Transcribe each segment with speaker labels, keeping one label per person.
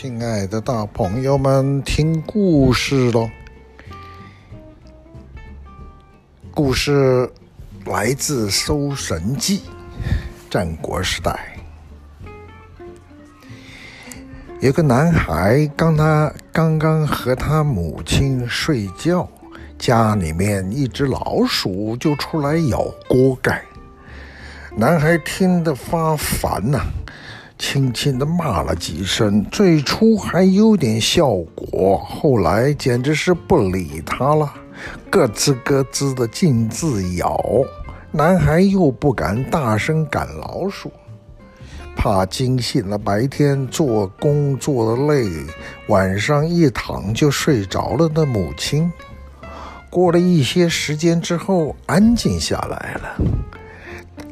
Speaker 1: 亲爱的大朋友们，听故事喽！故事来自《搜神记》，战国时代，有个男孩，刚他刚刚和他母亲睡觉，家里面一只老鼠就出来咬锅盖，男孩听得发烦呐、轻轻地骂了几声，最初还有点效果，后来简直是不理他了，咯吱咯吱的径自咬。男孩又不敢大声赶老鼠，怕惊醒了白天做工作的累，晚上一躺就睡着了的母亲。过了一些时间之后，安静下来了。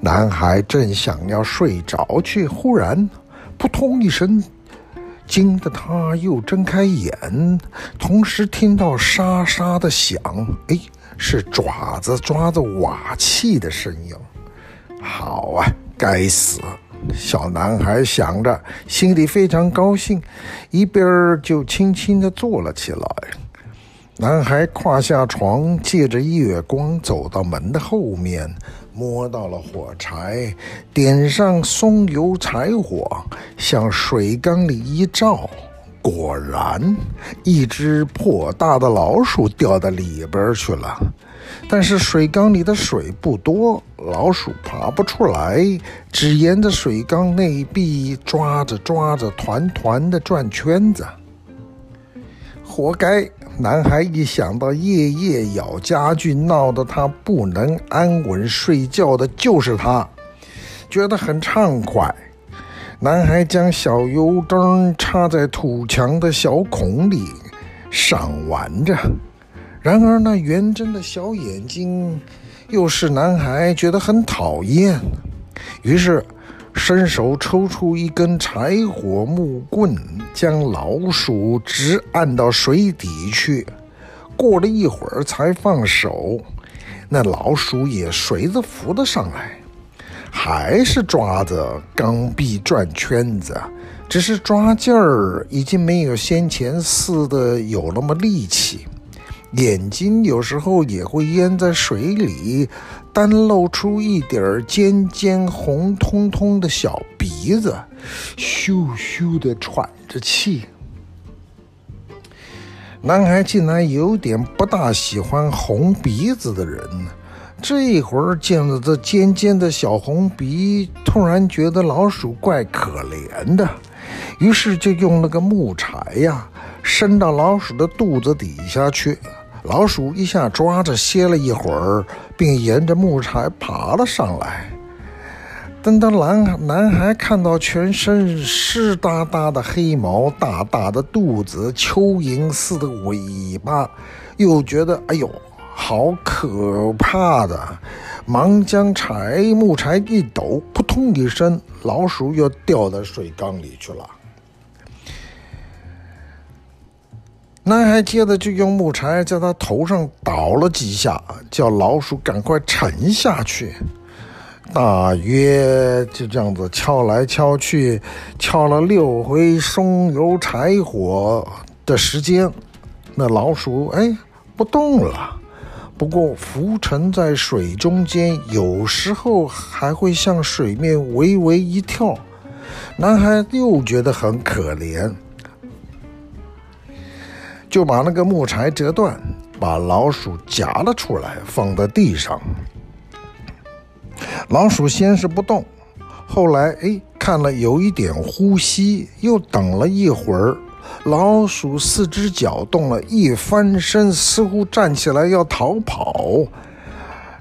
Speaker 1: 男孩正想要睡着却，忽然“扑通”一声，惊得他又睁开眼，同时听到沙沙的响，哎，是爪子抓着瓦器的声音。好啊，该死！小男孩想着，心里非常高兴，一边儿就轻轻地坐了起来。男孩跨下床，借着月光走到门的后面，摸到了火柴，点上松油柴火，向水缸里一照，果然，一只颇大的老鼠掉到里边去了。但是水缸里的水不多，老鼠爬不出来，只沿着水缸内壁抓着抓着，团团的转圈子。活该！男孩一想到夜夜咬家具，闹得他不能安稳睡觉的，就是他，觉得很畅快。男孩将小油灯插在土墙的小孔里，赏玩着。然而，那圆睁的小眼睛，又使男孩觉得很讨厌。于是，伸手抽出一根柴火木棍，将老鼠直按到水底去。过了一会儿才放手，那老鼠也随着浮了上来，还是抓着缸壁转圈子，只是抓劲儿已经没有先前似的有那么力气。眼睛有时候也会淹在水里，单露出一点儿尖尖红彤彤的小鼻子，咻咻地喘着气。男孩竟然有点不大喜欢红鼻子的人呢，这会儿见了这尖尖的小红鼻，突然觉得老鼠怪可怜的，于是就用了个木柴呀，伸到老鼠的肚子底下去。老鼠一下抓着歇了一会儿，并沿着木柴爬了上来。等到男男孩看到全身湿哒哒的黑毛、大大的肚子、蚯蚓似的尾巴，又觉得哎呦，好可怕的！忙将柴木柴一抖，扑通一声，老鼠又掉到水缸里去了。男孩接着就用木柴在他头上捣了几下，叫老鼠赶快沉下去。大约就这样子敲来敲去，敲了六回松油柴火的时间，那老鼠哎不动了。不过浮沉在水中间，有时候还会向水面微微一跳。男孩又觉得很可怜。就把那个木柴折断，把老鼠夹了出来，放在地上。老鼠先是不动，后来哎看了有一点呼吸，又等了一会儿，老鼠四只脚动了，一翻身，似乎站起来要逃跑。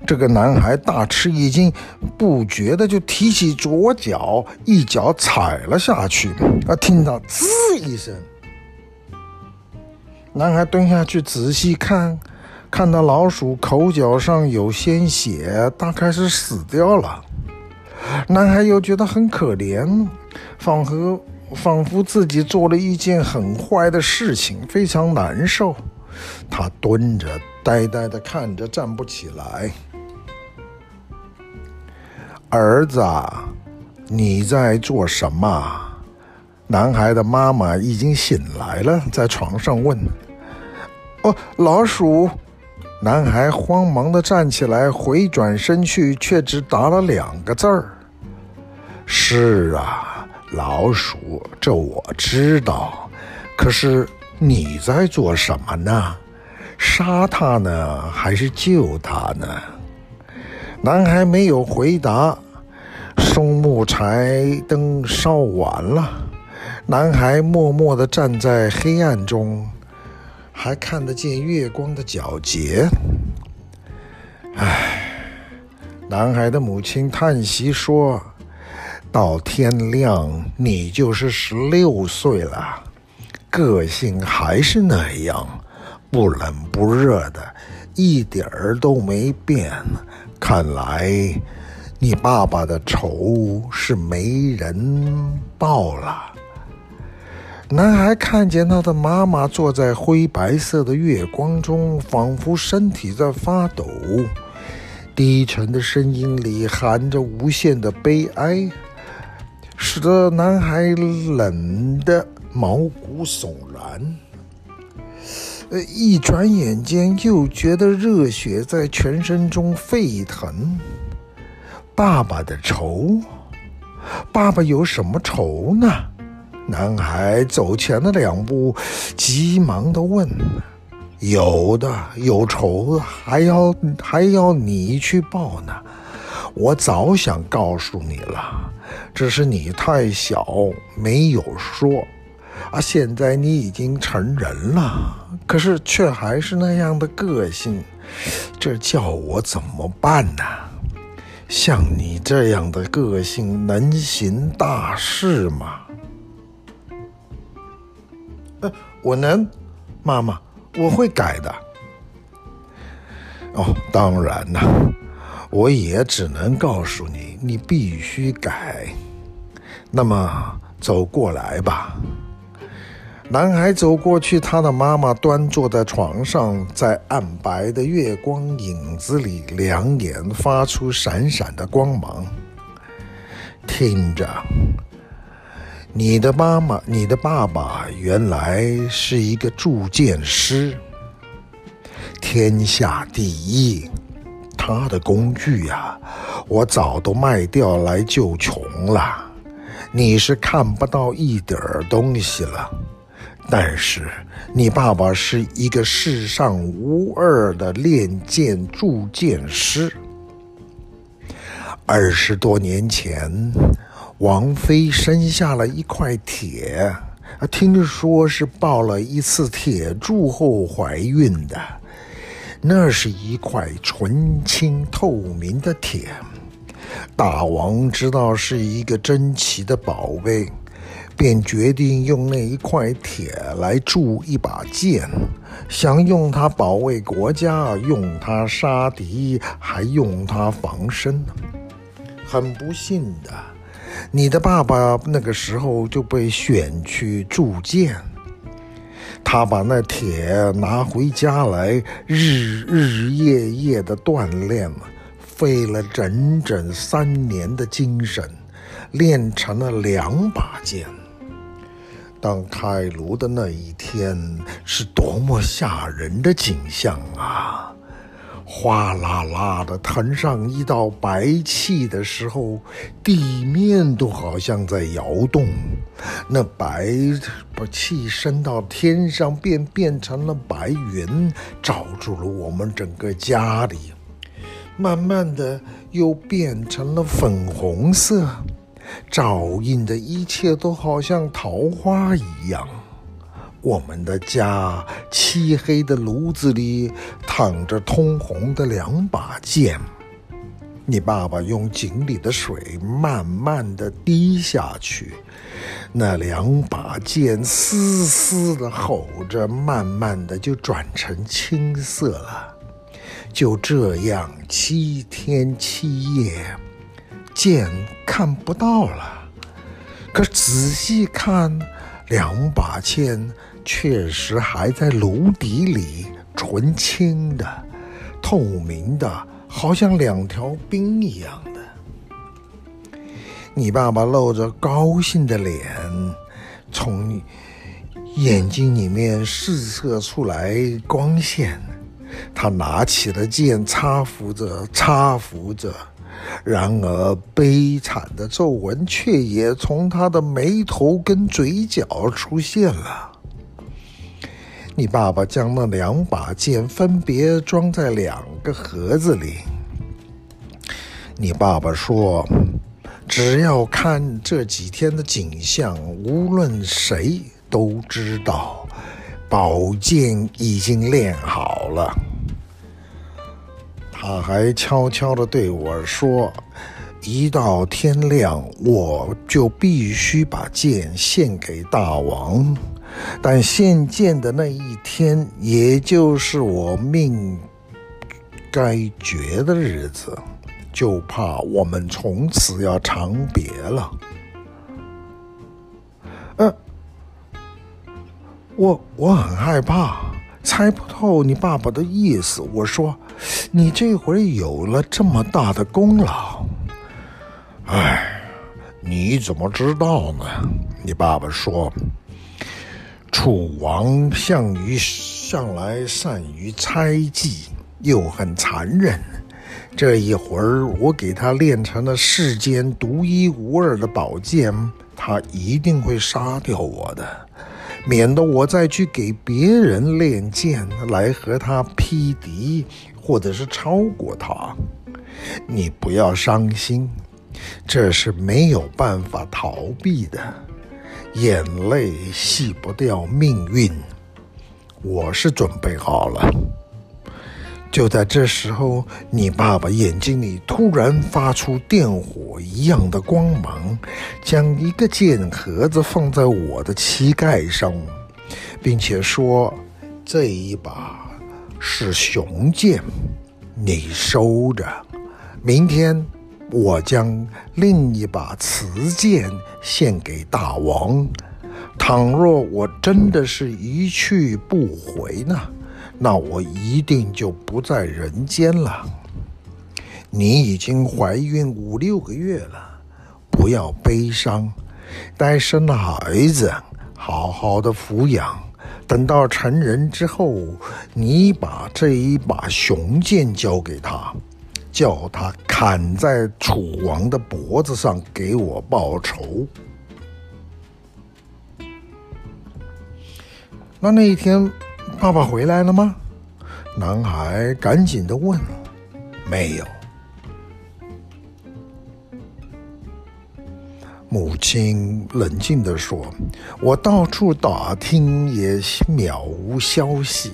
Speaker 1: 这个男孩大吃一惊，不觉的就提起左脚，一脚踩了下去，啊，听到滋一声。男孩蹲下去仔细看，看到老鼠口角上有鲜血，大概是死掉了。男孩又觉得很可怜，仿佛仿佛自己做了一件很坏的事情，非常难受。他蹲着，呆呆地看着，站不起来。儿子，你在做什么？男孩的妈妈已经醒来了，在床上问：“哦，老鼠？”男孩慌忙地站起来，回转身去，却只答了两个字儿：“是啊，老鼠，这我知道。可是你在做什么呢？杀它呢，还是救它呢？”男孩没有回答。松木柴灯烧完了，男孩默默地站在黑暗中，还看得见月光的皎洁。唉，男孩的母亲叹息说：“到天亮，你就是十六岁了，个性还是那样，不冷不热的，一点儿都没变。看来……”你爸爸的仇是没人报了。男孩看见他的妈妈坐在灰白色的月光中，仿佛身体在发抖，低沉的声音里含着无限的悲哀，使得男孩冷得毛骨悚然。呃，一转眼间又觉得热血在全身中沸腾。爸爸的仇？爸爸有什么仇呢？男孩走前了两步，急忙地问：“有的，有仇，还要还要你去报呢。我早想告诉你了，只是你太小，没有说。啊，现在你已经成人了，可是却还是那样的个性，这叫我怎么办呢？”像你这样的个性能行大事吗？我能，妈妈，我会改的。哦，当然了，我也只能告诉你，你必须改。那么，走过来吧。男孩走过去，他的妈妈端坐在床上，在暗白的月光影子里，两眼发出闪闪的光芒。听着，你的妈妈，你的爸爸原来是一个铸剑师，天下第一。他的工具呀，我早都卖掉来救穷了。你是看不到一点儿东西了。但是，你爸爸是一个世上无二的炼剑铸剑师。二十多年前，王妃生下了一块铁，啊，听说是抱了一次铁柱后怀孕的。那是一块纯青透明的铁，大王知道是一个珍奇的宝贝。便决定用那一块铁来铸一把剑，想用它保卫国家，用它杀敌，还用它防身。很不幸的，你的爸爸那个时候就被选去铸剑。他把那铁拿回家来，日日夜夜的锻炼，费了整整三年的精神，练成了两把剑。当开炉的那一天，是多么吓人的景象啊！哗啦啦的腾上一道白气的时候，地面都好像在摇动。那白气升到天上，便变成了白云，罩住了我们整个家里。慢慢的，又变成了粉红色。照映的一切都好像桃花一样。我们的家漆黑的炉子里躺着通红的两把剑。你爸爸用井里的水慢慢地滴下去，那两把剑嘶嘶地吼着，慢慢地就转成青色了。就这样，七天七夜。剑看不到了，可仔细看，两把剑确实还在炉底里，纯青的、透明的，好像两条冰一样的。你爸爸露着高兴的脸，从眼睛里面射射出来光线。他拿起了剑，擦拂着，擦拂着。然而，悲惨的皱纹却也从他的眉头跟嘴角出现了。你爸爸将那两把剑分别装在两个盒子里。你爸爸说：“只要看这几天的景象，无论谁都知道，宝剑已经练好了。”他还悄悄地对我说：“一到天亮，我就必须把剑献给大王。但献剑的那一天，也就是我命该绝的日子，就怕我们从此要长别了。”呃，我我很害怕，猜不透你爸爸的意思。我说。你这回有了这么大的功劳，哎，你怎么知道呢？你爸爸说，楚王项羽向来善于猜忌，又很残忍。这一会儿我给他练成了世间独一无二的宝剑，他一定会杀掉我的，免得我再去给别人练剑来和他匹敌。或者是超过他，你不要伤心，这是没有办法逃避的，眼泪洗不掉命运。我是准备好了。就在这时候，你爸爸眼睛里突然发出电火一样的光芒，将一个剑盒子放在我的膝盖上，并且说：“这一把。”是雄剑，你收着。明天我将另一把雌剑献给大王。倘若我真的是一去不回呢，那我一定就不在人间了。你已经怀孕五六个月了，不要悲伤，待生了孩子，好好的抚养。等到成人之后，你把这一把雄剑交给他，叫他砍在楚王的脖子上，给我报仇。那那一天，爸爸回来了吗？男孩赶紧地问。没有。母亲冷静地说：“我到处打听，也渺无消息。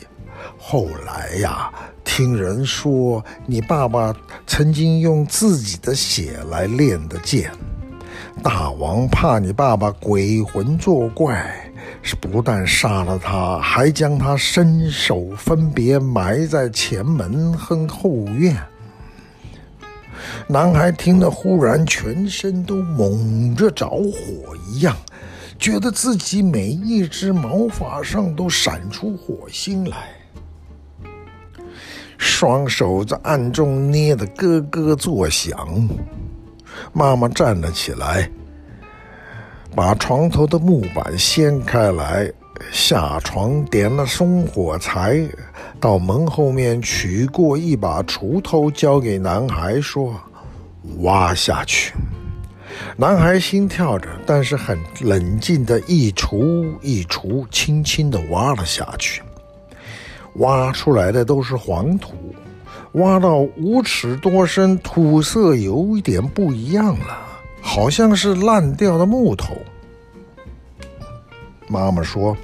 Speaker 1: 后来呀，听人说你爸爸曾经用自己的血来练的剑。大王怕你爸爸鬼魂作怪，是不但杀了他，还将他身首分别埋在前门和后院。”男孩听了，忽然全身都猛着着火一样，觉得自己每一只毛发上都闪出火星来，双手在暗中捏得咯咯作响。妈妈站了起来，把床头的木板掀开来，下床点了松火柴，到门后面取过一把锄头，交给男孩说。挖下去，男孩心跳着，但是很冷静的一锄一锄，轻轻的挖了下去。挖出来的都是黄土，挖到五尺多深，土色有一点不一样了，好像是烂掉的木头。妈妈说：“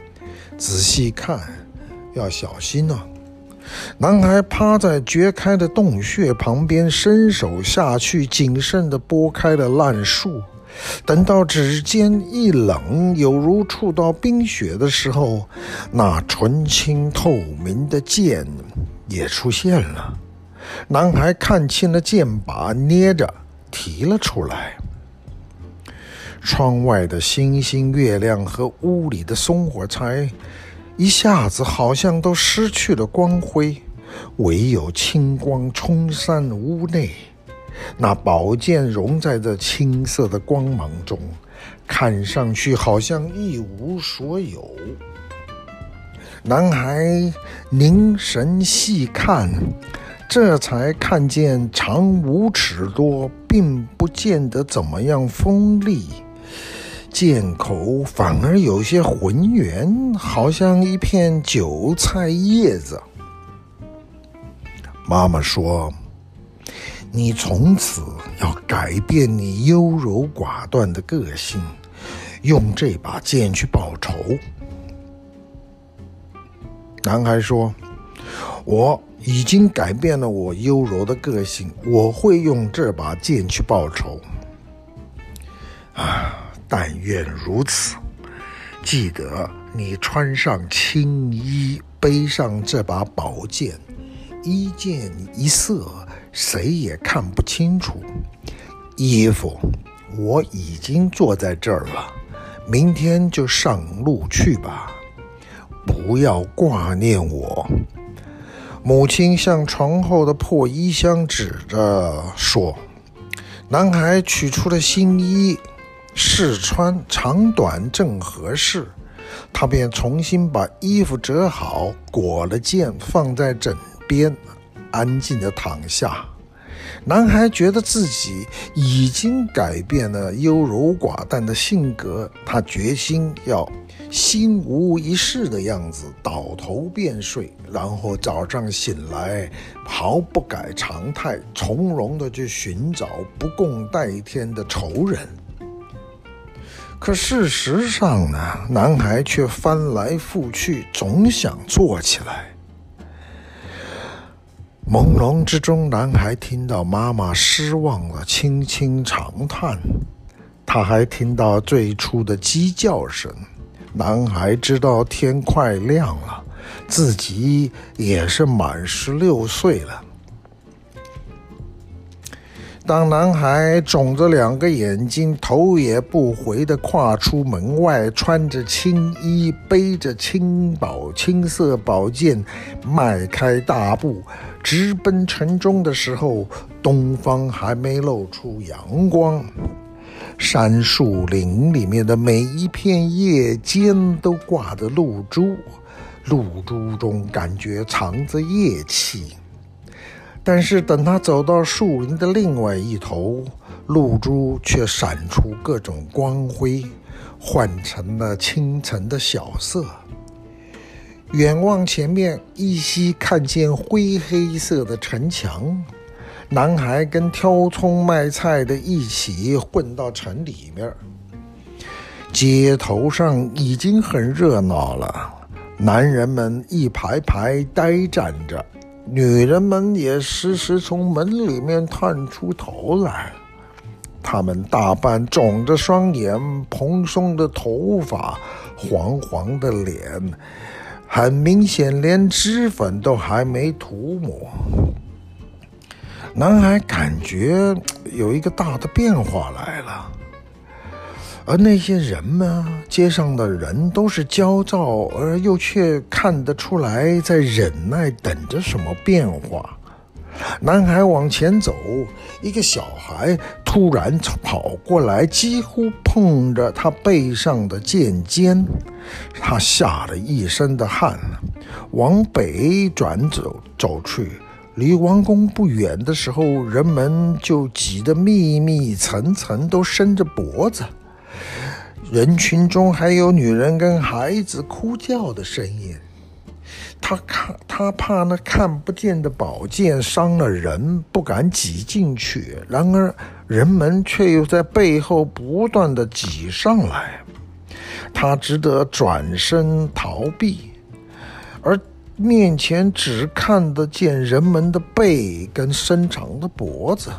Speaker 1: 仔细看，要小心啊。”男孩趴在掘开的洞穴旁边，伸手下去，谨慎地拨开了烂树。等到指尖一冷，有如触到冰雪的时候，那纯清透明的剑也出现了。男孩看清了剑把，捏着提了出来。窗外的星星、月亮和屋里的松火柴。一下子好像都失去了光辉，唯有清光冲散屋内。那宝剑融在这青色的光芒中，看上去好像一无所有。男孩凝神细看，这才看见长五尺多，并不见得怎么样锋利，剑口反而有些浑圆，好像一片韭菜叶子。妈妈说：“你从此要改变你优柔寡断的个性，用这把剑去报仇。”男孩说：“我已经改变了我优柔的个性，我会用这把剑去报仇。啊，但愿如此。记得你穿上青衣，背上这把宝剑，一剑一色，谁也看不清楚。衣服我已经坐在这儿了，明天就上路去吧。”不要挂念我。母亲向床后的破衣箱指着说：“男孩取出了新衣，试穿，长短正合适。他便重新把衣服折好，裹了剑，放在枕边，安静地躺下。男孩觉得自己已经改变了优柔寡断的性格，他决心要。”心无一事的样子，倒头便睡，然后早上醒来，毫不改常态，从容地去寻找不共戴天的仇人。可事实上呢，男孩却翻来覆去，总想坐起来。朦胧之中，男孩听到妈妈失望的轻轻长叹，他还听到最初的鸡叫声。男孩知道天快亮了，自己也是满十六岁了。当男孩肿着两个眼睛，头也不回地跨出门外，穿着青衣，背着青宝青色宝剑，迈开大步直奔城中的时候，东方还没露出阳光。山树林里面的每一片叶间都挂着露珠，露珠中感觉藏着夜气。但是等他走到树林的另外一头，露珠却闪出各种光辉，换成了清晨的小色。远望前面，依稀看见灰黑色的城墙。男孩跟挑葱卖菜的一起混到城里面，街头上已经很热闹了。男人们一排排呆站着，女人们也时时从门里面探出头来。他们大半肿着双眼，蓬松的头发，黄黄的脸，很明显连脂粉都还没涂抹。男孩感觉有一个大的变化来了，而那些人们，街上的人都是焦躁，而又却看得出来在忍耐，等着什么变化。男孩往前走，一个小孩突然跑过来，几乎碰着他背上的剑尖，他吓了一身的汗，往北转走走去。离王宫不远的时候，人们就挤得密密层层，都伸着脖子。人群中还有女人跟孩子哭叫的声音。他看，他怕那看不见的宝剑伤了人，不敢挤进去。然而，人们却又在背后不断的挤上来，他只得转身逃避，而。面前只看得见人们的背跟伸长的脖子，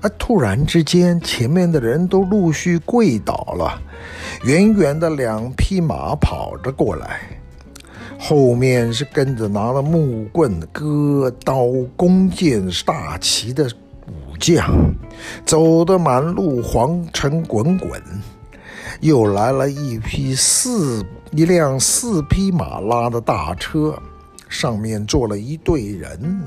Speaker 1: 而突然之间，前面的人都陆续跪倒了。远远的两匹马跑着过来，后面是跟着拿了木棍、戈刀、弓箭、大旗的武将，走得满路黄尘滚滚。又来了一匹四一辆四匹马拉的大车，上面坐了一队人，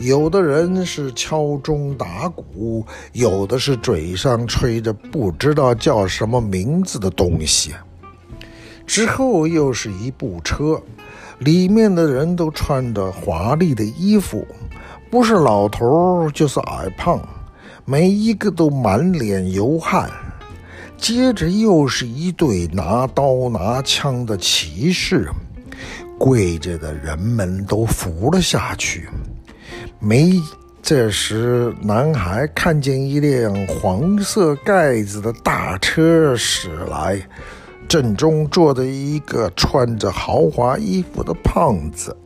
Speaker 1: 有的人是敲钟打鼓，有的是嘴上吹着不知道叫什么名字的东西。之后又是一部车，里面的人都穿着华丽的衣服，不是老头就是矮胖，每一个都满脸油汗。接着又是一队拿刀拿枪的骑士，跪着的人们都伏了下去。没，这时男孩看见一辆黄色盖子的大车驶来，正中坐着一个穿着豪华衣服的胖子，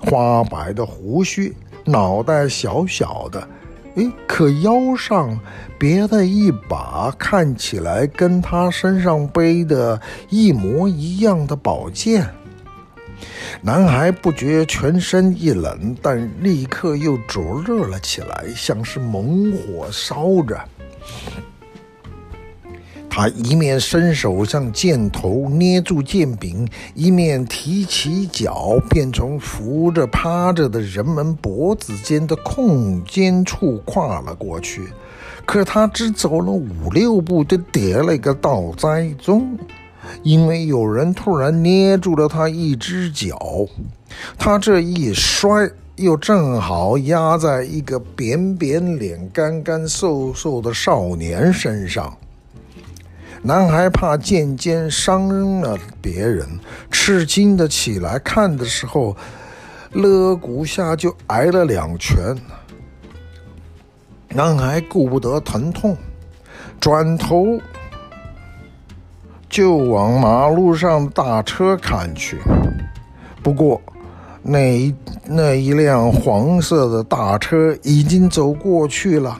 Speaker 1: 花白的胡须，脑袋小小的，诶，可腰上别的一把看起来跟他身上背的一模一样的宝剑。男孩不觉全身一冷，但立刻又灼热了起来，像是猛火烧着。他一面伸手向箭头捏住剑柄，一面提起脚，便从扶着趴着的人们脖子间的空间处跨了过去。可他只走了五六步，就跌了一个倒栽中。因为有人突然捏住了他一只脚，他这一摔，又正好压在一个扁扁脸、干干瘦瘦的少年身上。男孩怕渐渐伤了别人，吃惊的起来看的时候，肋骨下就挨了两拳。男孩顾不得疼痛，转头。就往马路上大车看去，不过那一那一辆黄色的大车已经走过去了，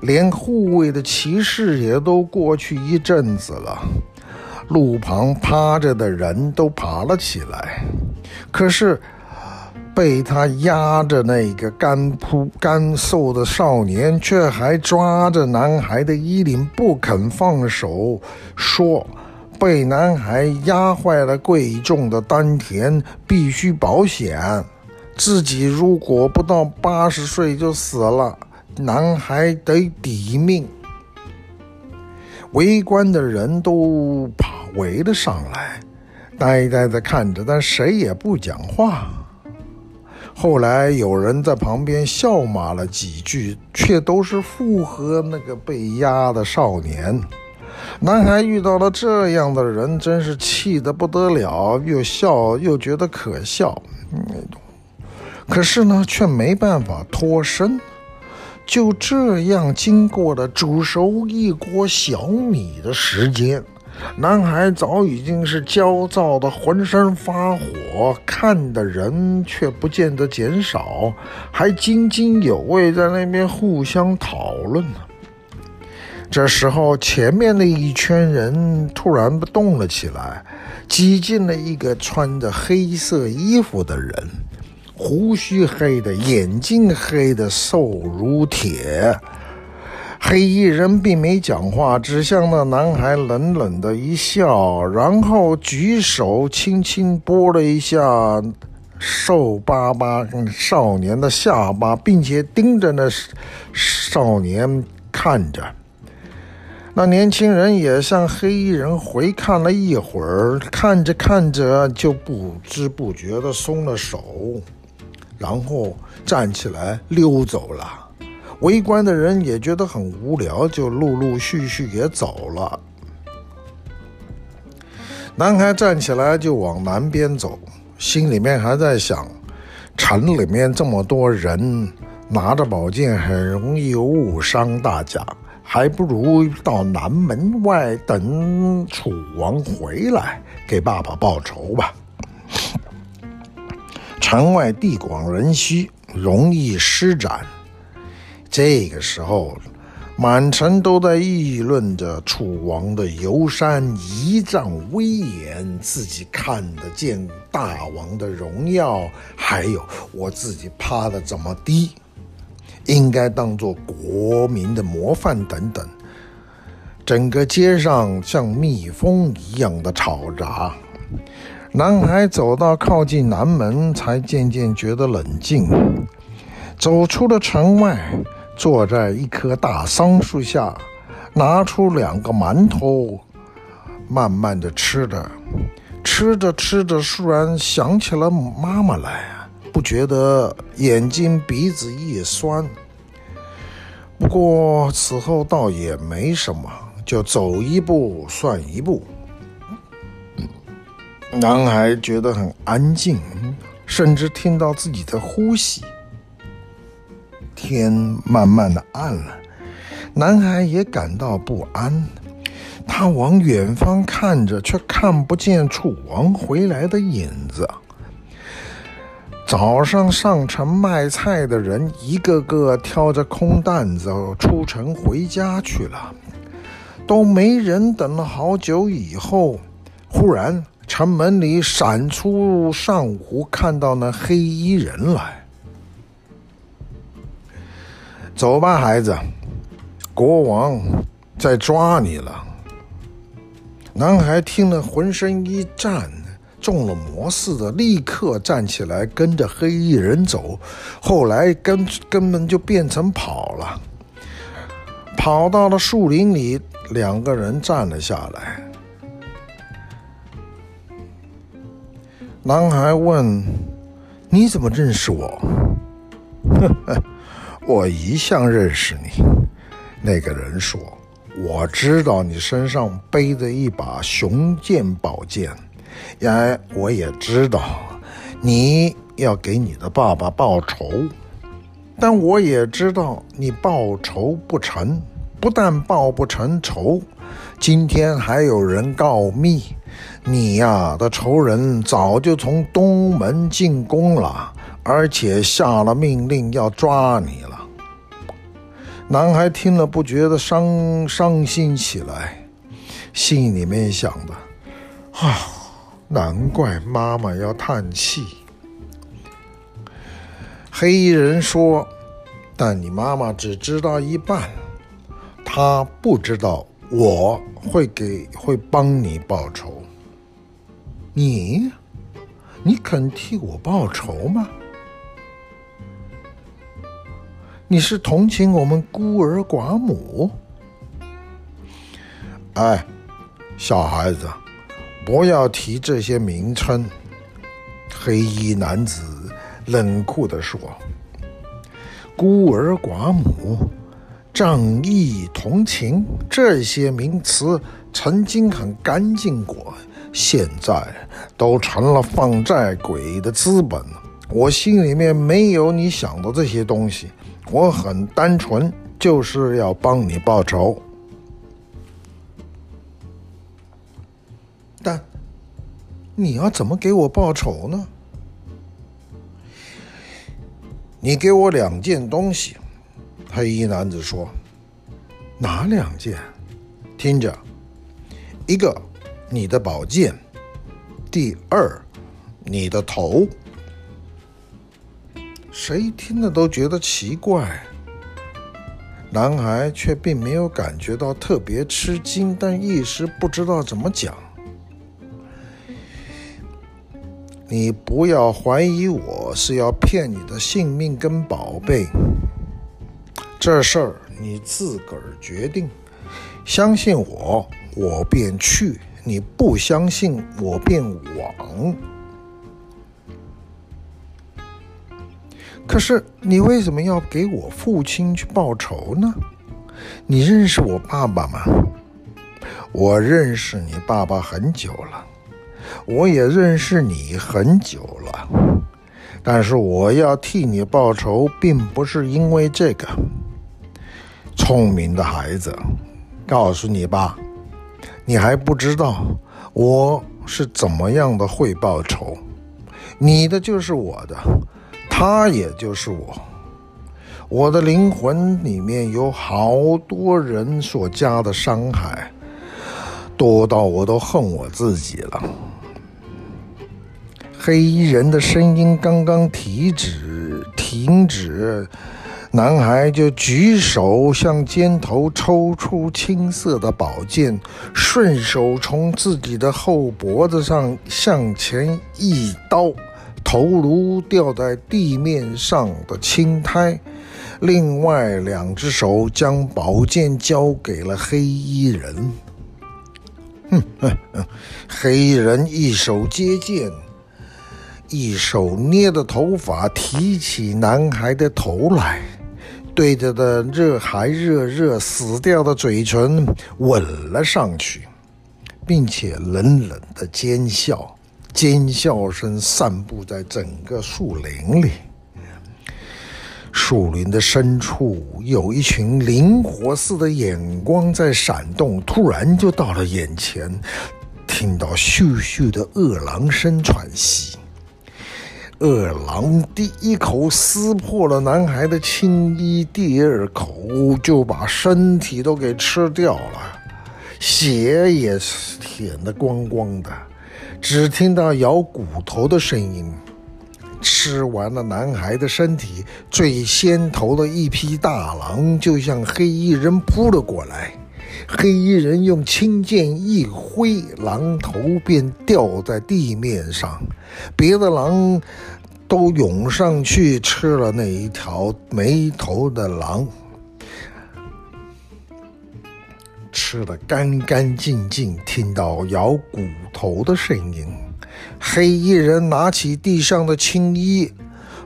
Speaker 1: 连护卫的骑士也都过去一阵子了。路旁趴着的人都爬了起来，可是被他压着那个干枯干瘦的少年却还抓着男孩的衣领不肯放手，说。被男孩压坏了贵重的丹田，必须保险。自己如果不到八十岁就死了，男孩得抵命。围观的人都跑围了上来，呆呆地看着，但谁也不讲话。后来有人在旁边笑骂了几句，却都是附和那个被压的少年。男孩遇到了这样的人，真是气得不得了，又笑又觉得可笑。可是呢，却没办法脱身。就这样，经过了煮熟一锅小米的时间，男孩早已经是焦躁的浑身发火，看的人却不见得减少，还津津有味在那边互相讨论呢。这时候，前面的一圈人突然不动了起来，挤进了一个穿着黑色衣服的人，胡须黑的，眼睛黑的，瘦如铁。黑衣人并没讲话，只向那男孩冷冷的一笑，然后举手轻轻拨了一下瘦巴巴少年的下巴，并且盯着那少年看着。那年轻人也向黑衣人回看了一会儿，看着看着就不知不觉地松了手，然后站起来溜走了。围观的人也觉得很无聊，就陆陆续续也走了。男孩站起来就往南边走，心里面还在想：城里面这么多人，拿着宝剑很容易误伤大家。还不如到南门外等楚王回来，给爸爸报仇吧。城外地广人稀，容易施展。这个时候，满城都在议论着楚王的游山仪仗威严，自己看得见大王的荣耀，还有我自己趴得怎么低。应该当做国民的模范等等，整个街上像蜜蜂一样的吵杂。男孩走到靠近南门，才渐渐觉得冷静。走出了城外，坐在一棵大桑树下，拿出两个馒头，慢慢的吃着，吃着吃着，突然想起了妈妈来，不觉得眼睛鼻子一酸。不过此后倒也没什么，就走一步算一步。男孩觉得很安静，甚至听到自己的呼吸。天慢慢的暗了，男孩也感到不安。他往远方看着，却看不见楚王回来的影子。早上上城卖菜的人一个个挑着空担子出城回家去了，都没人。等了好久以后，忽然城门里闪出上午看到那黑衣人来。走吧，孩子，国王在抓你了。男孩听了，浑身一颤，中了魔似的，立刻站起来，跟着黑衣人走。后来根根本就变成跑了，跑到了树林里，两个人站了下来。男孩问：“你怎么认识我？”呵呵。我一向认识你，那个人说：“我知道你身上背着一把雄剑宝剑，然而我也知道你要给你的爸爸报仇，但我也知道你报仇不成，不但报不成仇，今天还有人告密，你呀的仇人早就从东门进宫了，而且下了命令要抓你了。”男孩听了，不觉得伤伤心起来，心里面想的：啊，难怪妈妈要叹气。黑衣人说：“但你妈妈只知道一半，她不知道我会给会帮你报仇。你，你肯替我报仇吗？”你是同情我们孤儿寡母？哎，小孩子，不要提这些名称。黑衣男子冷酷地说：“孤儿寡母、仗义同情这些名词曾经很干净过，现在都成了放债鬼的资本。我心里面没有你想的这些东西。”我很单纯，就是要帮你报仇。但你要怎么给我报仇呢？你给我两件东西。黑衣男子说：“哪两件？”听着，一个你的宝剑，第二你的头。谁听了都觉得奇怪，男孩却并没有感觉到特别吃惊，但一时不知道怎么讲。你不要怀疑我是要骗你的性命跟宝贝，这事儿你自个儿决定。相信我，我便去；你不相信，我便往。可是你为什么要给我父亲去报仇呢？你认识我爸爸吗？我认识你爸爸很久了，我也认识你很久了。但是我要替你报仇，并不是因为这个。聪明的孩子，告诉你吧，你还不知道我是怎么样的会报仇。你的就是我的。他也就是我，我的灵魂里面有好多人所加的伤害，多到我都恨我自己了。黑衣人的声音刚刚停止，停止，男孩就举手向肩头抽出青色的宝剑，顺手从自己的后脖子上向前一刀。头颅掉在地面上的青苔，另外两只手将宝剑交给了黑衣人。哼哼哼，黑衣人一手接剑，一手捏着头发，提起男孩的头来。对着的热还热热死掉的嘴唇吻了上去，并且冷冷的奸笑，尖笑声散布在整个树林里。树林的深处有一群灵活似的眼光在闪动，突然就到了眼前，听到咻咻的饿狼声喘息。饿狼第一口撕破了男孩的青衣，第二口就把身体都给吃掉了，血也舔得光光的，只听到咬骨头的声音。吃完了男孩的身体，最先头的一匹大狼就向黑衣人扑了过来，黑衣人用青剑一挥，狼头便掉在地面上，别的狼。都涌上去吃了那一条没头的狼，吃得干干净净，听到咬骨头的声音。黑衣人拿起地上的青衣，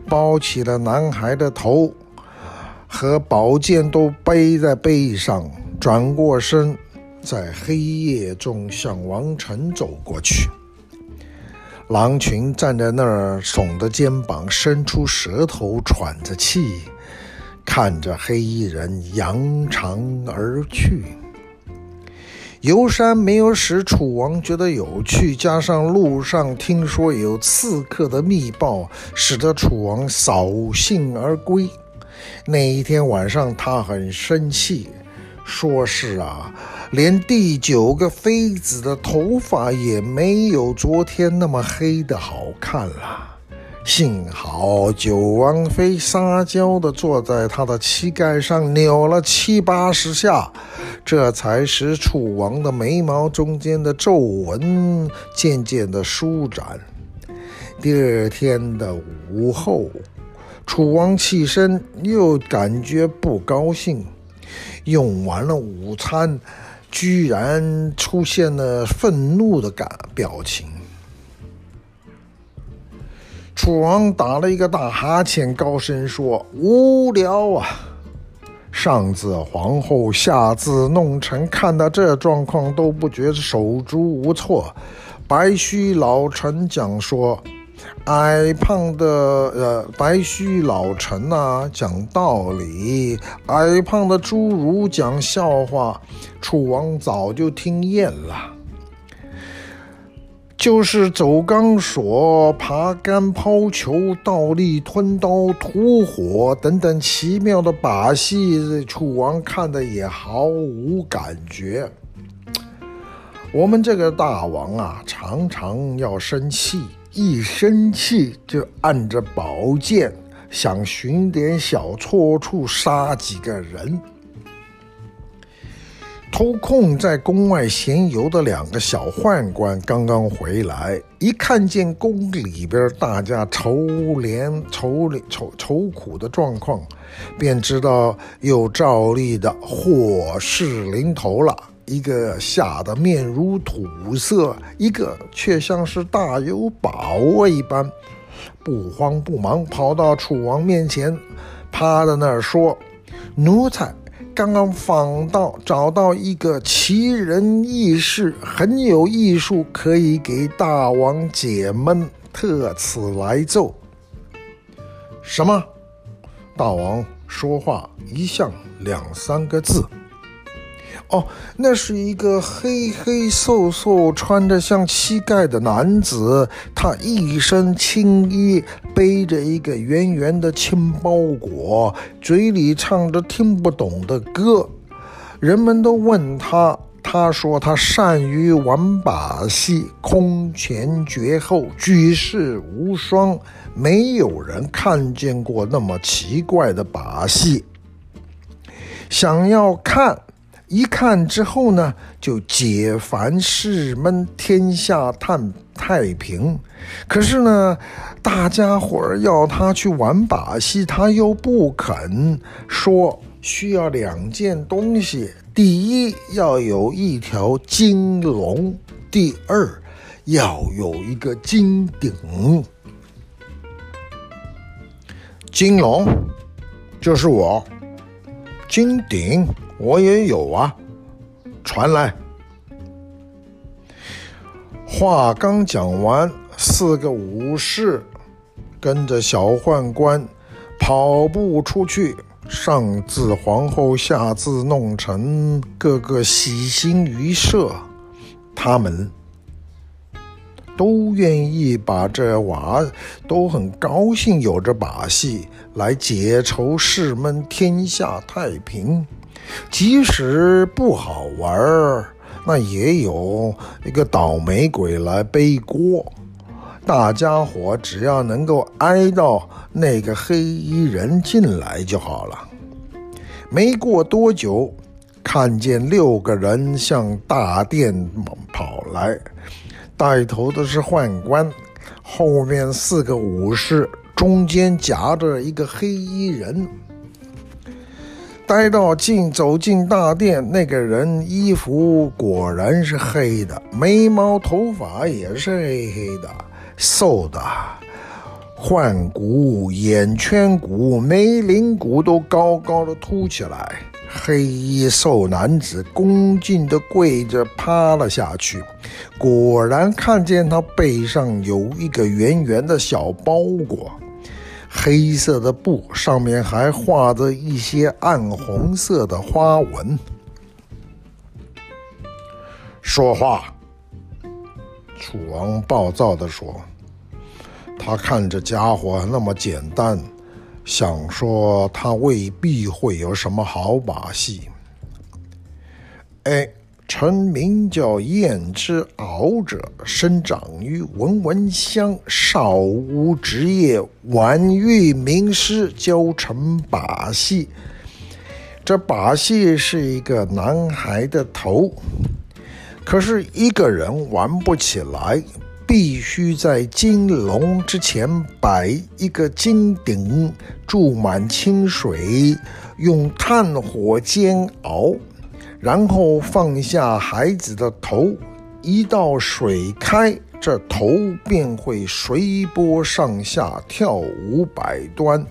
Speaker 1: 包起了男孩的头，和宝剑都背在背上，转过身，在黑夜中向王城走过去。狼群站在那儿，耸着肩膀，伸出舌头，喘着气，看着黑衣人扬长而去。游山没有使楚王觉得有趣，加上路上听说有刺客的密报，使得楚王扫兴而归。那一天晚上，他很生气。说是啊，连第九个妃子的头发也没有昨天那么黑的好看了。幸好九王妃撒娇地坐在他的膝盖上扭了七八十下，这才使楚王的眉毛中间的皱纹渐渐地舒展。第二天的午后，楚王起身又感觉不高兴。用完了午餐，居然出现了愤怒的感表情。楚王打了一个大哈欠，高声说：“无聊啊！上至皇后，下至弄臣，看到这状况都不觉手足无措。”白须老臣讲说。矮胖的呃白须老臣呐、讲道理；矮胖的侏儒讲笑话。楚王早就听厌了，就是走钢索、爬杆、抛球、倒立、吞刀、吐火等等奇妙的把戏，楚王看得也毫无感觉。我们这个大王啊，常常要生气。一生气就按着宝剑，想寻点小错处杀几个人。偷空在宫外闲游的两个小宦官刚刚回来，一看见宫里边大家愁怜愁愁愁苦的状况，便知道又照例的祸事临头了。一个吓得面如土色，一个却像是大有把握一般，不慌不忙跑到楚王面前，趴在那儿说：“奴才刚刚访到，找到一个奇人异士，很有艺术，可以给大王解闷，特此来奏。”什么？大王说话一向两三个字。哦，那是一个黑黑瘦瘦、穿着像乞丐的男子，他一身青衣，背着一个圆圆的青包裹，嘴里唱着听不懂的歌。人们都问他，他说他善于玩把戏，空前绝后，举世无双，没有人看见过那么奇怪的把戏。想要看。一看之后呢，就解烦释闷，天下叹太平。可是呢，大家伙儿要他去玩把戏，他又不肯，说需要两件东西：第一，要有一条金龙；第二，要有一个金鼎。金龙就是我，金鼎我也有啊，传来。话刚讲完，四个武士跟着小宦官跑步出去，上至皇后，下至弄臣，个个喜形于色。他们都愿意把这娃，都很高兴有这把戏来解愁释闷，天下太平。即使不好玩那也有一个倒霉鬼来背锅，大家伙只要能够挨到那个黑衣人进来就好了。没过多久，看见六个人向大殿跑来，带头的是宦官，后面四个武士，中间夹着一个黑衣人。待到进走进大殿，那个人衣服果然是黑的，眉毛头发也是黑黑的，瘦的，颌骨、眼圈骨、眉棱骨都高高的凸起来。黑衣瘦男子恭敬地跪着趴了下去，果然看见他背上有一个圆圆的小包裹。黑色的布上面还画着一些暗红色的花纹。说话，楚王暴躁地说：“他看这家伙那么简单，想说他未必会有什么好把戏。”哎。臣名叫燕之敖者，生长于文文乡，少无职业，晚遇名师，教成把戏。这把戏是一个男孩的头，可是一个人玩不起来，必须在金龙之前摆一个金鼎，注满清水，用炭火煎熬。然后放下孩子的头，一道水开，这头便会随波上下跳舞百端，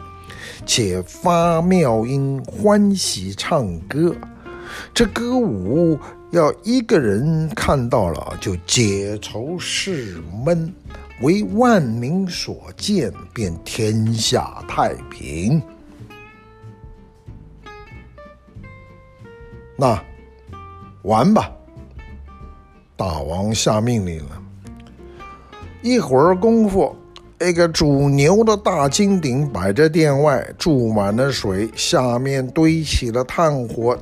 Speaker 1: 且发妙音，欢喜唱歌。这歌舞要一个人看到了就解愁释闷，为万民所见，便天下太平。那。玩吧！大王下命令了。一会儿功夫，那个煮牛的大金鼎摆在殿外，注满了水，下面堆起了炭火，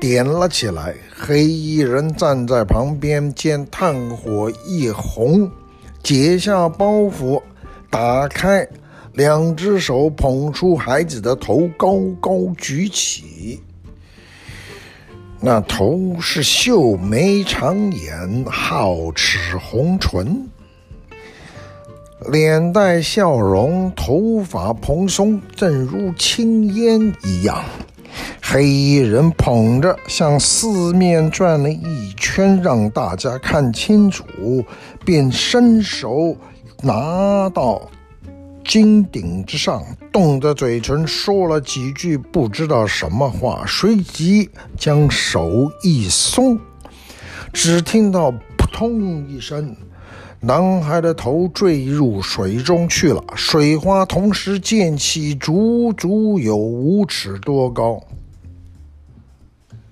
Speaker 1: 点了起来。黑衣人站在旁边，见炭火一红，解下包袱，打开，两只手捧出孩子的头，高高举起。那头是秀眉长眼，皓齿红唇，脸带笑容，头发蓬松，正如青烟一样。黑衣人捧着，向四面转了一圈，让大家看清楚，便伸手拿到。金鼎之上，动着嘴唇说了几句不知道什么话，随即将手一松，只听到扑通一声，男孩的头坠入水中去了，水花同时溅起，足足有五尺多高。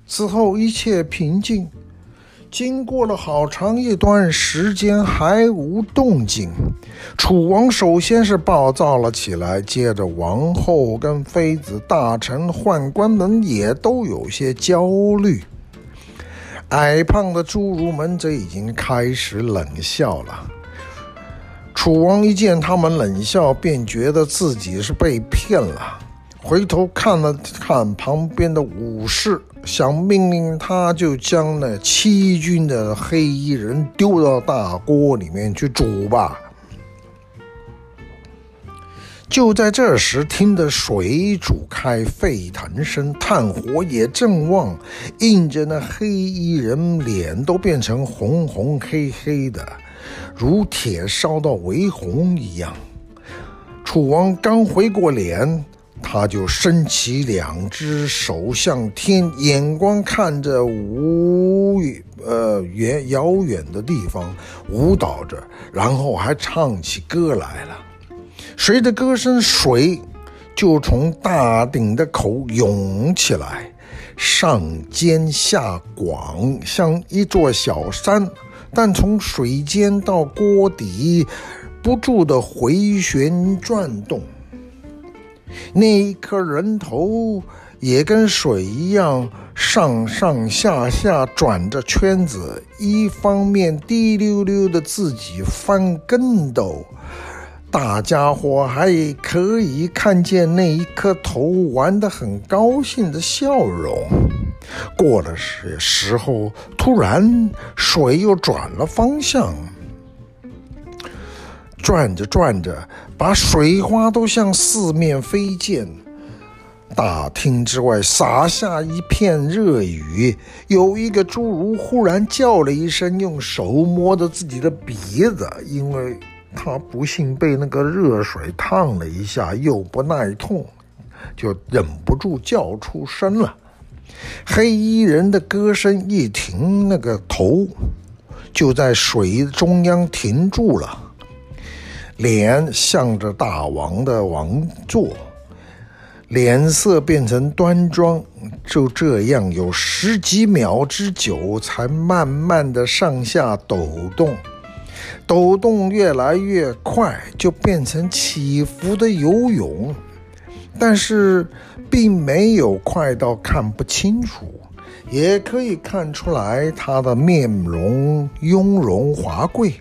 Speaker 1: 此后一切平静。经过了好长一段时间，还无动静。楚王首先是暴躁了起来，接着王后跟妃子、大臣、宦官们也都有些焦虑。矮胖的侏儒们则已经开始冷笑了。楚王一见他们冷笑，便觉得自己是被骗了。回头看了看旁边的武士，想命令他，就将那欺君的黑衣人丢到大锅里面去煮吧。就在这时，听得水煮开，沸腾声，炭火也正旺，映着那黑衣人脸都变成红红黑黑的，如铁烧到微红一样。楚王刚回过脸，他就伸起两只手向天，眼光看着无呃远遥远的地方舞蹈着，然后还唱起歌来了。随着歌声，水就从大鼎的口涌起来，上尖下广，像一座小山。但从水尖到锅底，不住地回旋转动。那一颗人头也跟水一样，上上下下转着圈子，一方面滴溜溜的自己翻跟斗。大家伙还可以看见那一颗头玩得很高兴的笑容。过了些时候，突然水又转了方向，转着转着，把水花都向四面飞溅。大厅之外洒下一片热雨，有一个侏儒忽然叫了一声，用手摸着自己的鼻子，因为。他不幸被那个热水烫了一下，又不耐痛，就忍不住叫出声了。黑衣人的歌声一停，那个头就在水中央停住了，脸向着大王的王座，脸色变成端庄，就这样有十几秒之久，才慢慢的上下抖动。抖动越来越快，就变成起伏的游泳，但是并没有快到看不清楚，也可以看出来他的面容雍容华贵。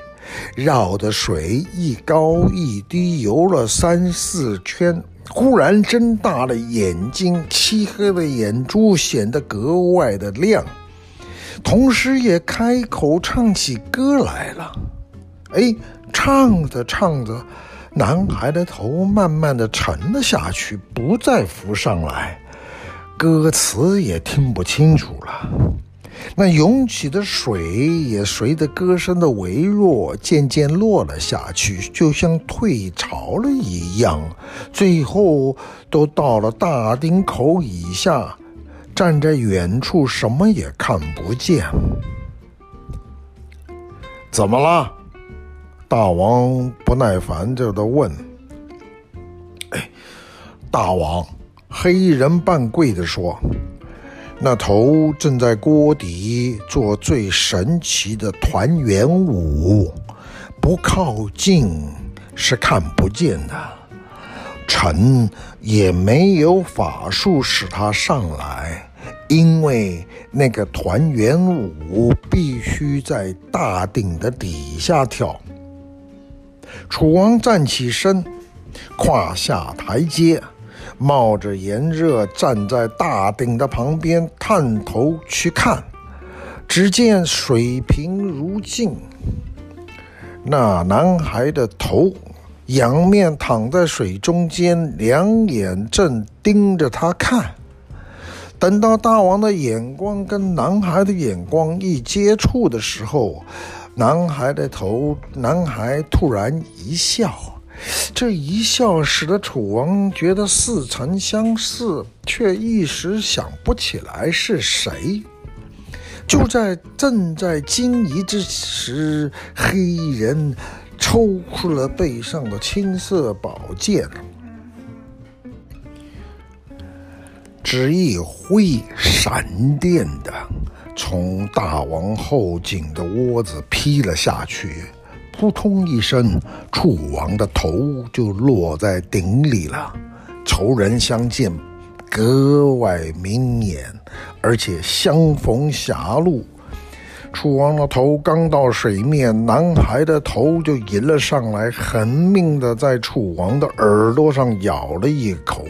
Speaker 1: 绕的水一高一低游了三四圈，忽然睁大了眼睛，漆黑的眼珠显得格外的亮，同时也开口唱起歌来了。哎，唱着唱着，男孩的头慢慢的沉了下去，不再浮上来，歌词也听不清楚了。那涌起的水也随着歌声的微弱，渐渐落了下去，就像退潮了一样。最后都到了大丁口以下，站在远处，什么也看不见。怎么了？大王不耐烦着的问：“哎，大王，黑衣人半跪的说，那头正在锅底做最神奇的团圆舞，不靠近是看不见的。臣也没有法术使他上来。”因为那个团圆舞必须在大鼎的底下跳。楚王站起身，跨下台阶，冒着炎热站在大鼎的旁边，探头去看。只见水平如镜，那男孩的头仰面躺在水中间，两眼正盯着他看。等到大王的眼光跟男孩的眼光一接触的时候，男孩的头，男孩突然一笑，这一笑使得楚王觉得似曾相识，却一时想不起来是谁。就在正在惊疑之时，黑衣人抽出了背上的青色宝剑。只一挥，闪电的从大王后颈的窝子劈了下去，扑通一声，楚王的头就落在鼎里了。仇人相见，格外明眼，而且相逢狭路。楚王的头刚到水面，男孩的头就迎了上来，狠命的在楚王的耳朵上咬了一口。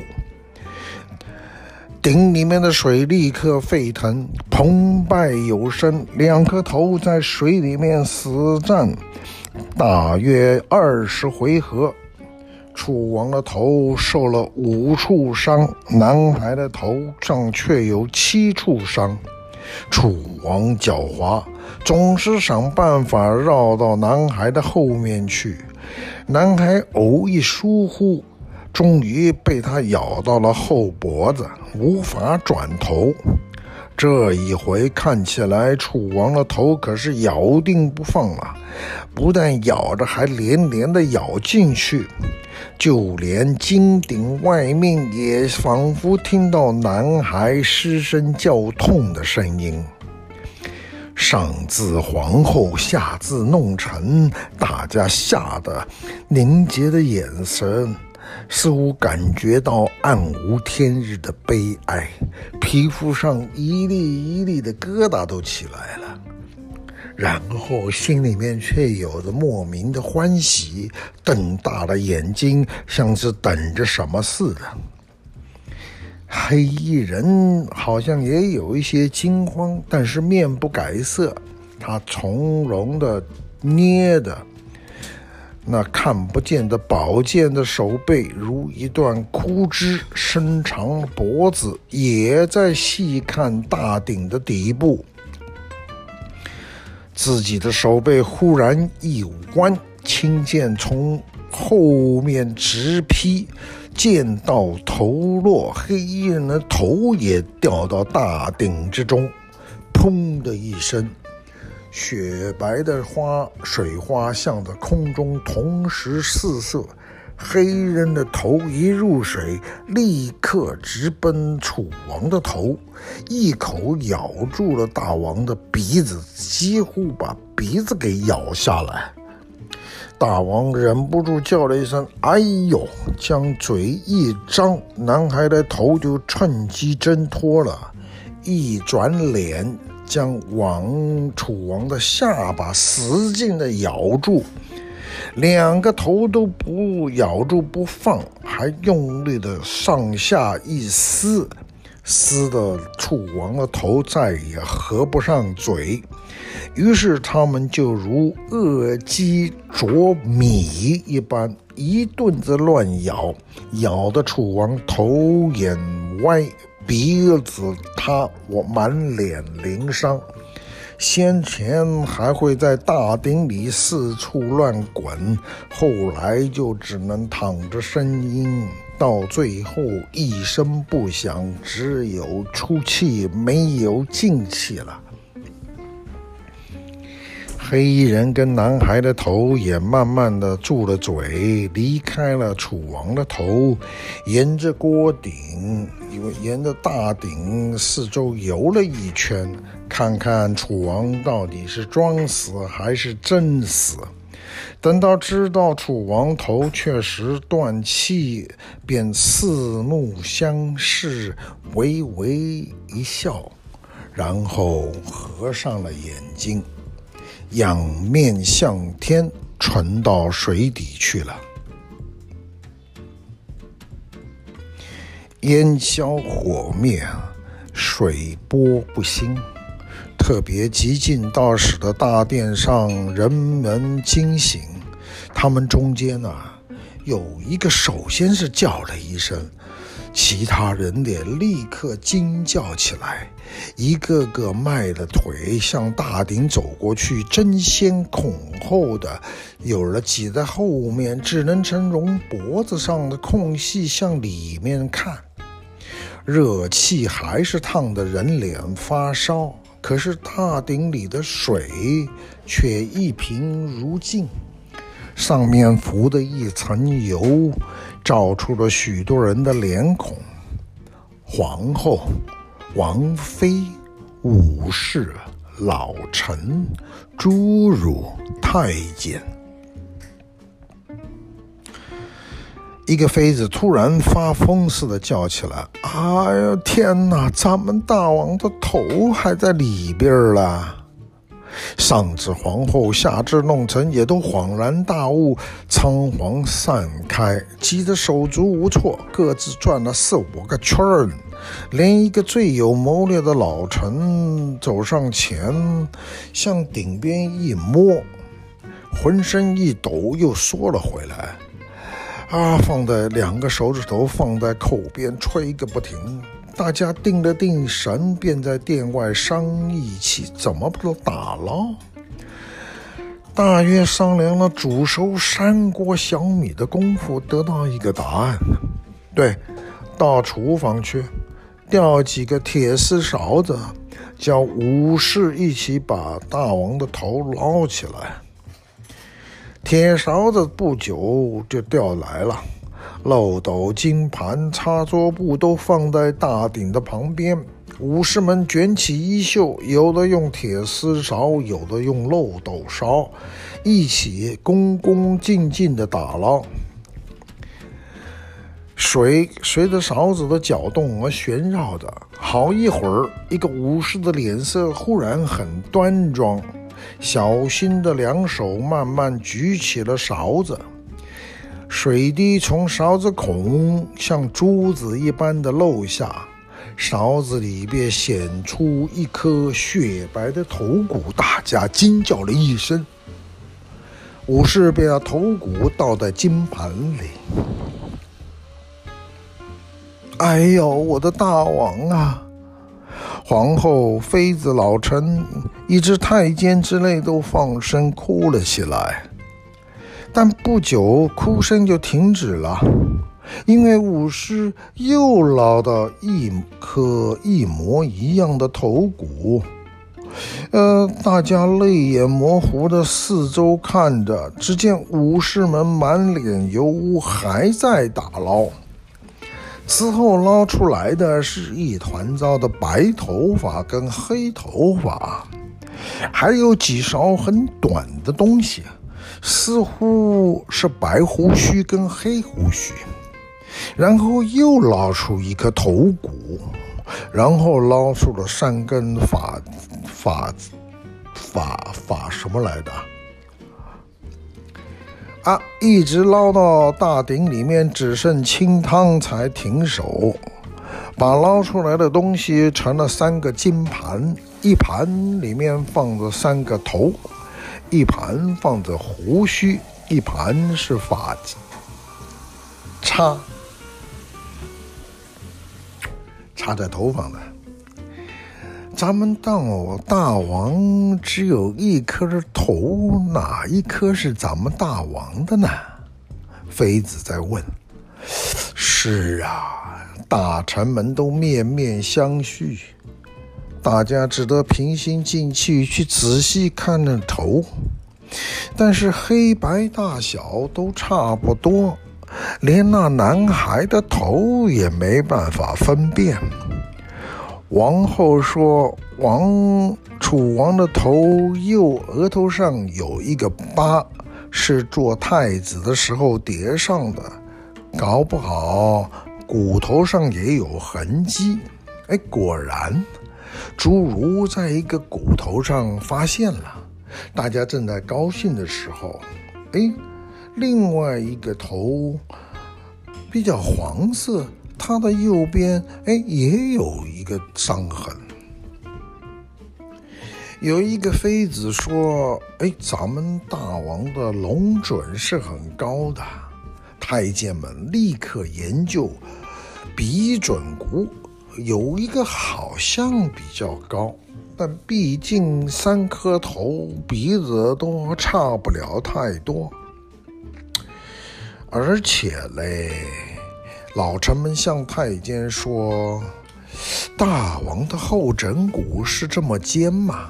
Speaker 1: 鼎里面的水立刻沸腾，澎湃有声。两颗头在水里面死战，大约二十回合。楚王的头受了五处伤，男孩的头上却有七处伤。楚王狡猾，总是想办法绕到男孩的后面去。男孩偶一疏忽。终于被他咬到了后脖子，无法转头。这一回看起来，楚王的头可是咬定不放啊！不但咬着，还连连的咬进去，就连金鼎外面也仿佛听到男孩失声叫痛的声音。上至皇后，下至弄臣，大家吓得凝结的眼神。似乎感觉到暗无天日的悲哀，皮肤上一粒一粒的疙瘩都起来了，然后心里面却有着莫名的欢喜，瞪大了眼睛，像是等着什么似的。黑衣人好像也有一些惊慌，但是面不改色，他从容的捏的。那看不见的宝剑的手背如一段枯枝，伸长脖子，也在细看大鼎的底部。自己的手背忽然一弯，青剑从后面直劈，剑到头落，黑衣人的头也掉到大鼎之中，砰的一声。雪白的花水花向着空中同时四射，黑人的头一入水，立刻直奔楚王的头，一口咬住了大王的鼻子，几乎把鼻子给咬下来。大王忍不住叫了一声“哎呦”，将嘴一张，男孩的头就趁机挣脱了，一转脸。将王楚王的下巴使劲的咬住，两个头都不咬住不放，还用力的上下一撕，撕的楚王的头再也合不上嘴。于是他们就如饿鸡啄米一般，一顿子乱咬，咬得楚王头眼歪。鼻子塌，我满脸鳞伤，先前还会在大鼎里四处乱滚，后来就只能躺着呻吟，到最后一声不响，只有出气没有进气了。黑衣人跟男孩的头也慢慢的住了嘴，离开了楚王的头，沿着锅顶，因为沿着大鼎四周游了一圈，看看楚王到底是装死还是真死。等到知道楚王头确实断气，便四目相视，微微一笑，然后合上了眼睛。仰面向天，沉到水底去了。烟消火灭，水波不兴。特别极尽到使的大殿上人们惊醒。他们中间啊，有一个首先是叫了一声。其他人也立刻惊叫起来，一个个迈了腿向大鼎走过去，争先恐后的，有了挤在后面，只能从容脖子上的空隙向里面看。热气还是烫得人脸发烧，可是大鼎里的水却一平如镜。上面浮的一层油，照出了许多人的脸孔：皇后、王妃、武士、老臣、侏儒、太监。一个妃子突然发疯似的叫起来：“哎呀，天哪！咱们大王的头还在里边了！”上至皇后，下至弄臣，也都恍然大悟，仓皇散开，急得手足无措，各自转了四五个圈儿，连一个最有谋略的老臣走上前，向顶边一摸，浑身一抖，又缩了回来。啊！放在两个手指头放在口边，吹个不停。大家定了定神，便在殿外商议起怎么不打捞。大约商量了煮熟三锅小米的功夫，得到一个答案。对，到厨房去，调几个铁丝勺子，叫武士一起把大王的头捞起来。铁勺子不久就调来了，漏斗、金盘、擦桌布都放在大鼎的旁边。武士们卷起衣袖，有的用铁丝勺，有的用漏斗勺，一起恭恭敬敬地打捞。水随着勺子的搅动而旋绕着，好一会儿，一个武士的脸色忽然很端庄。小心的两手慢慢举起了勺子，水滴从勺子孔像珠子一般的漏下，勺子里边显出一颗雪白的头骨，大家惊叫了一声。武士便把头骨倒在金盘里。哎呦，我的大王啊！皇后、妃子、老臣，一直太监之类都放声哭了起来，但不久哭声就停止了，因为武士又捞到一颗一模一样的头骨。呃，大家泪眼模糊的四周看着，只见武士们满脸油污，还在打捞。此后捞出来的是一团糟的白头发跟黑头发，还有几勺很短的东西，似乎是白胡须跟黑胡须。然后又捞出一颗头骨，然后捞出了三根发发发发什么来的？啊！一直捞到大鼎里面只剩清汤才停手，把捞出来的东西盛了三个金盘，一盘里面放着三个头，一盘放着胡须，一盘是发髻插插在头上的。咱们当大王只有一颗头，哪一颗是咱们大王的呢？妃子在问。是啊，大臣们都面面相觑，大家只得平心静气去仔细看那头，但是黑白大小都差不多，连那男孩的头也没办法分辨。王后说：“王楚王的头右额头上有一个疤，是做太子的时候叠上的，搞不好骨头上也有痕迹。”哎，果然，侏儒在一个骨头上发现了。大家正在高兴的时候，哎，另外一个头比较黄色。他的右边，哎，也有一个伤痕。有一个妃子说：“哎，咱们大王的龙准是很高的。”太监们立刻研究比准骨，有一个好像比较高，但毕竟三颗头，鼻子都差不了太多。而且嘞。老臣们向太监说：“大王的后枕骨是这么尖吗？”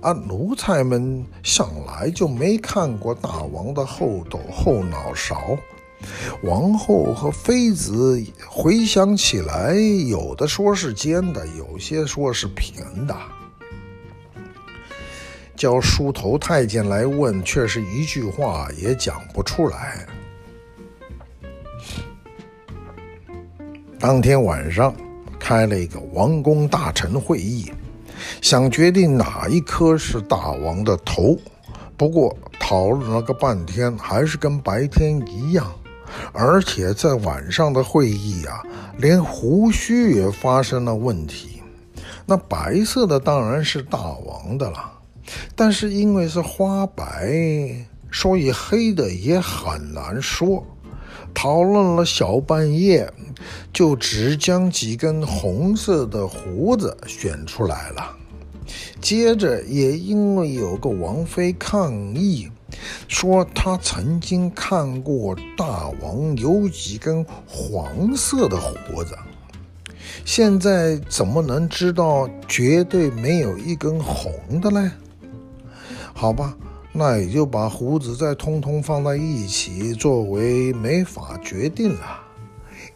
Speaker 1: 啊，奴才们向来就没看过大王的后斗后脑勺。王后和妃子回想起来，有的说是尖的，有些说是平的。叫梳头太监来问，却是一句话也讲不出来。当天晚上，开了一个王公大臣会议，想决定哪一颗是大王的头。不过讨论了个半天，还是跟白天一样。而且在晚上的会议啊，连胡须也发生了问题。那白色的当然是大王的了，但是因为是花白，所以黑的也很难说。讨论了小半夜，就只将几根红色的胡子选出来了。接着也因为有个王妃抗议，说他曾经看过大王有几根黄色的胡子，现在怎么能知道绝对没有一根红的呢？好吧。那也就把胡子再通通放在一起，作为没法决定了。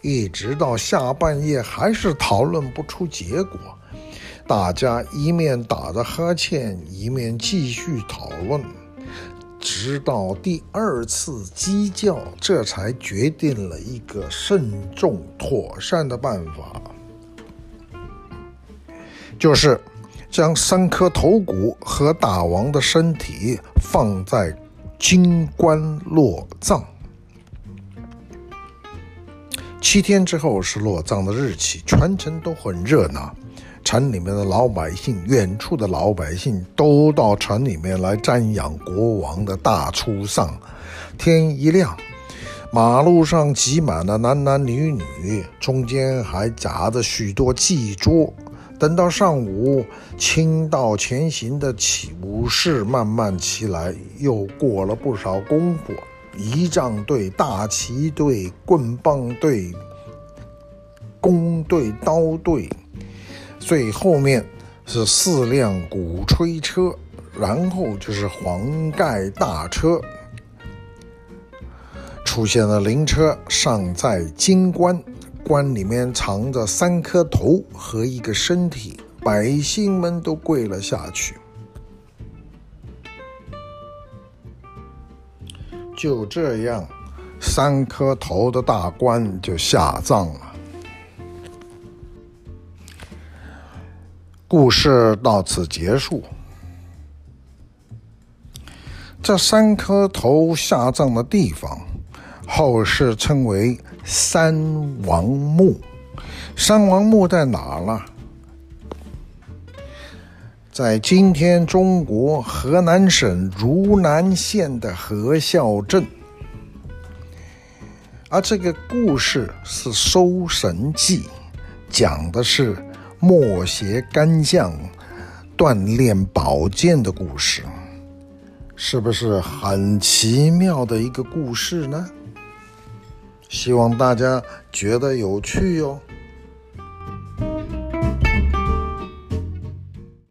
Speaker 1: 一直到下半夜还是讨论不出结果，大家一面打着哈欠，一面继续讨论，直到第二次鸡叫，这才决定了一个慎重妥善的办法，就是。将三颗头骨和大王的身体放在金棺落葬。七天之后是落葬的日期，全城都很热闹。城里面的老百姓、远处的老百姓都到城里面来瞻仰国王的大出丧。天一亮，马路上挤满了男男女女，中间还夹着许多祭桌。等到上午，倾道前行的起武士慢慢骑来，又过了不少功夫，仪仗队、大旗队、棍棒队、弓队、刀队，最后面是四辆鼓吹车，然后就是黄盖大车。出现了灵车，上载金棺。棺里面藏着三颗头和一个身体，百姓们都跪了下去。就这样，三颗头的大官就下葬了。故事到此结束。这三颗头下葬的地方，后世称为。三王墓，三王墓在哪呢？在今天中国河南省汝南县的河孝镇。而这个故事是《搜神记》，讲的是墨邪干将锻炼宝剑的故事，是不是很奇妙的一个故事呢？希望大家觉得有趣哟、哦。